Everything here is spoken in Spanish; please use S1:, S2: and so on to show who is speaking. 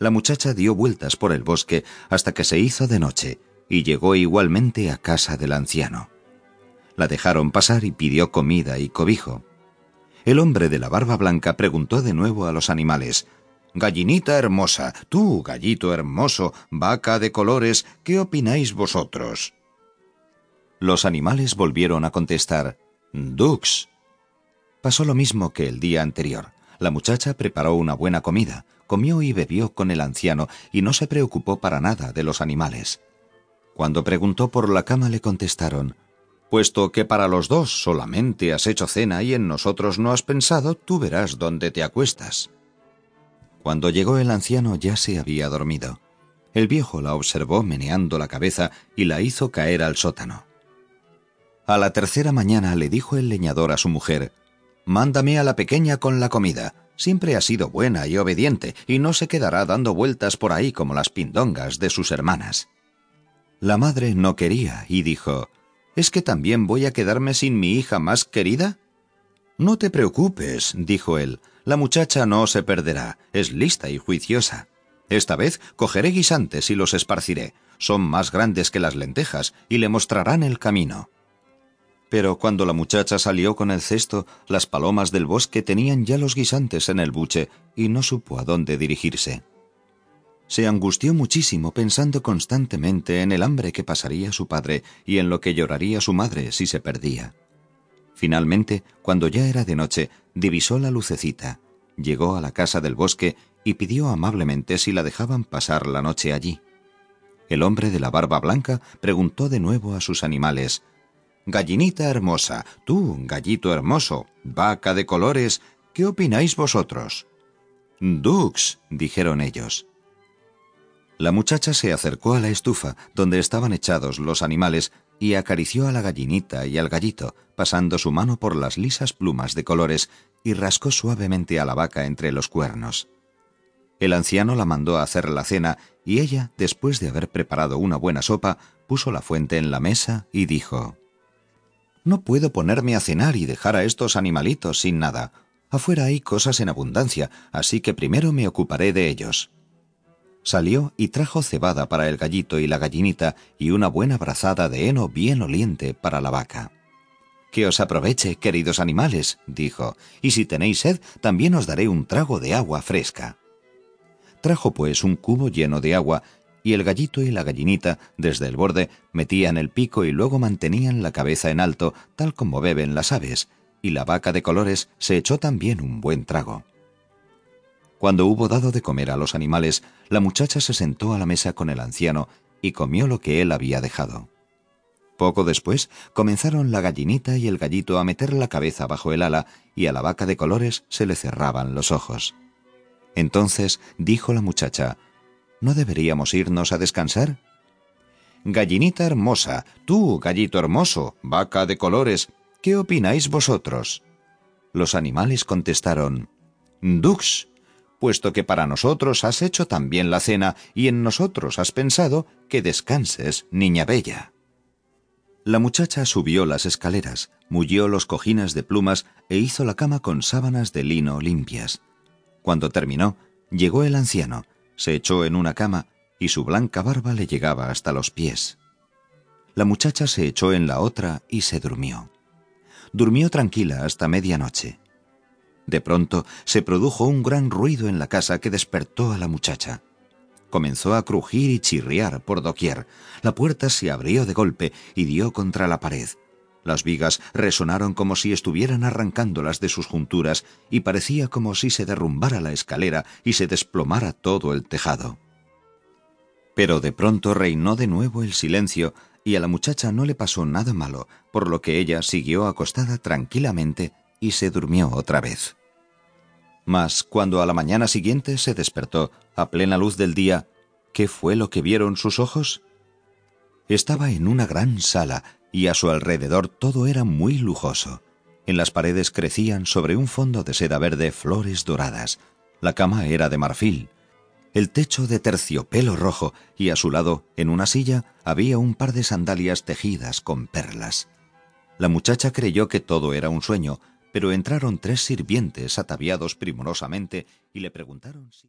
S1: La muchacha dio vueltas por el bosque hasta que se hizo de noche y llegó igualmente a casa del anciano. La dejaron pasar y pidió comida y cobijo. El hombre de la barba blanca preguntó de nuevo a los animales, Gallinita hermosa, tú, gallito hermoso, vaca de colores, ¿qué opináis vosotros? Los animales volvieron a contestar, Dux. Pasó lo mismo que el día anterior. La muchacha preparó una buena comida, comió y bebió con el anciano y no se preocupó para nada de los animales. Cuando preguntó por la cama le contestaron, Puesto que para los dos solamente has hecho cena y en nosotros no has pensado, tú verás dónde te acuestas. Cuando llegó el anciano ya se había dormido. El viejo la observó meneando la cabeza y la hizo caer al sótano. A la tercera mañana le dijo el leñador a su mujer, Mándame a la pequeña con la comida. Siempre ha sido buena y obediente, y no se quedará dando vueltas por ahí como las pindongas de sus hermanas. La madre no quería y dijo, ¿Es que también voy a quedarme sin mi hija más querida? No te preocupes, dijo él, la muchacha no se perderá, es lista y juiciosa. Esta vez cogeré guisantes y los esparciré. Son más grandes que las lentejas y le mostrarán el camino. Pero cuando la muchacha salió con el cesto, las palomas del bosque tenían ya los guisantes en el buche y no supo a dónde dirigirse. Se angustió muchísimo pensando constantemente en el hambre que pasaría su padre y en lo que lloraría su madre si se perdía. Finalmente, cuando ya era de noche, divisó la lucecita, llegó a la casa del bosque y pidió amablemente si la dejaban pasar la noche allí. El hombre de la barba blanca preguntó de nuevo a sus animales Gallinita hermosa, tú, gallito hermoso, vaca de colores, ¿qué opináis vosotros? Dux, dijeron ellos. La muchacha se acercó a la estufa donde estaban echados los animales y acarició a la gallinita y al gallito, pasando su mano por las lisas plumas de colores y rascó suavemente a la vaca entre los cuernos. El anciano la mandó a hacer la cena y ella, después de haber preparado una buena sopa, puso la fuente en la mesa y dijo No puedo ponerme a cenar y dejar a estos animalitos sin nada. Afuera hay cosas en abundancia, así que primero me ocuparé de ellos salió y trajo cebada para el gallito y la gallinita y una buena brazada de heno bien oliente para la vaca. Que os aproveche, queridos animales, dijo, y si tenéis sed, también os daré un trago de agua fresca. Trajo pues un cubo lleno de agua, y el gallito y la gallinita, desde el borde, metían el pico y luego mantenían la cabeza en alto, tal como beben las aves, y la vaca de colores se echó también un buen trago. Cuando hubo dado de comer a los animales, la muchacha se sentó a la mesa con el anciano y comió lo que él había dejado. Poco después comenzaron la gallinita y el gallito a meter la cabeza bajo el ala y a la vaca de colores se le cerraban los ojos. Entonces dijo la muchacha, ¿No deberíamos irnos a descansar? Gallinita hermosa, tú, gallito hermoso, vaca de colores, ¿qué opináis vosotros? Los animales contestaron, Dux, puesto que para nosotros has hecho también la cena y en nosotros has pensado que descanses, niña bella. La muchacha subió las escaleras, mullió los cojines de plumas e hizo la cama con sábanas de lino limpias. Cuando terminó, llegó el anciano, se echó en una cama y su blanca barba le llegaba hasta los pies. La muchacha se echó en la otra y se durmió. Durmió tranquila hasta medianoche. De pronto se produjo un gran ruido en la casa que despertó a la muchacha. Comenzó a crujir y chirriar por doquier. La puerta se abrió de golpe y dio contra la pared. Las vigas resonaron como si estuvieran arrancándolas de sus junturas y parecía como si se derrumbara la escalera y se desplomara todo el tejado. Pero de pronto reinó de nuevo el silencio y a la muchacha no le pasó nada malo, por lo que ella siguió acostada tranquilamente y se durmió otra vez. Mas cuando a la mañana siguiente se despertó, a plena luz del día, ¿qué fue lo que vieron sus ojos? Estaba en una gran sala y a su alrededor todo era muy lujoso. En las paredes crecían sobre un fondo de seda verde flores doradas. La cama era de marfil, el techo de terciopelo rojo y a su lado, en una silla, había un par de sandalias tejidas con perlas. La muchacha creyó que todo era un sueño, pero entraron tres sirvientes ataviados primorosamente y le preguntaron si...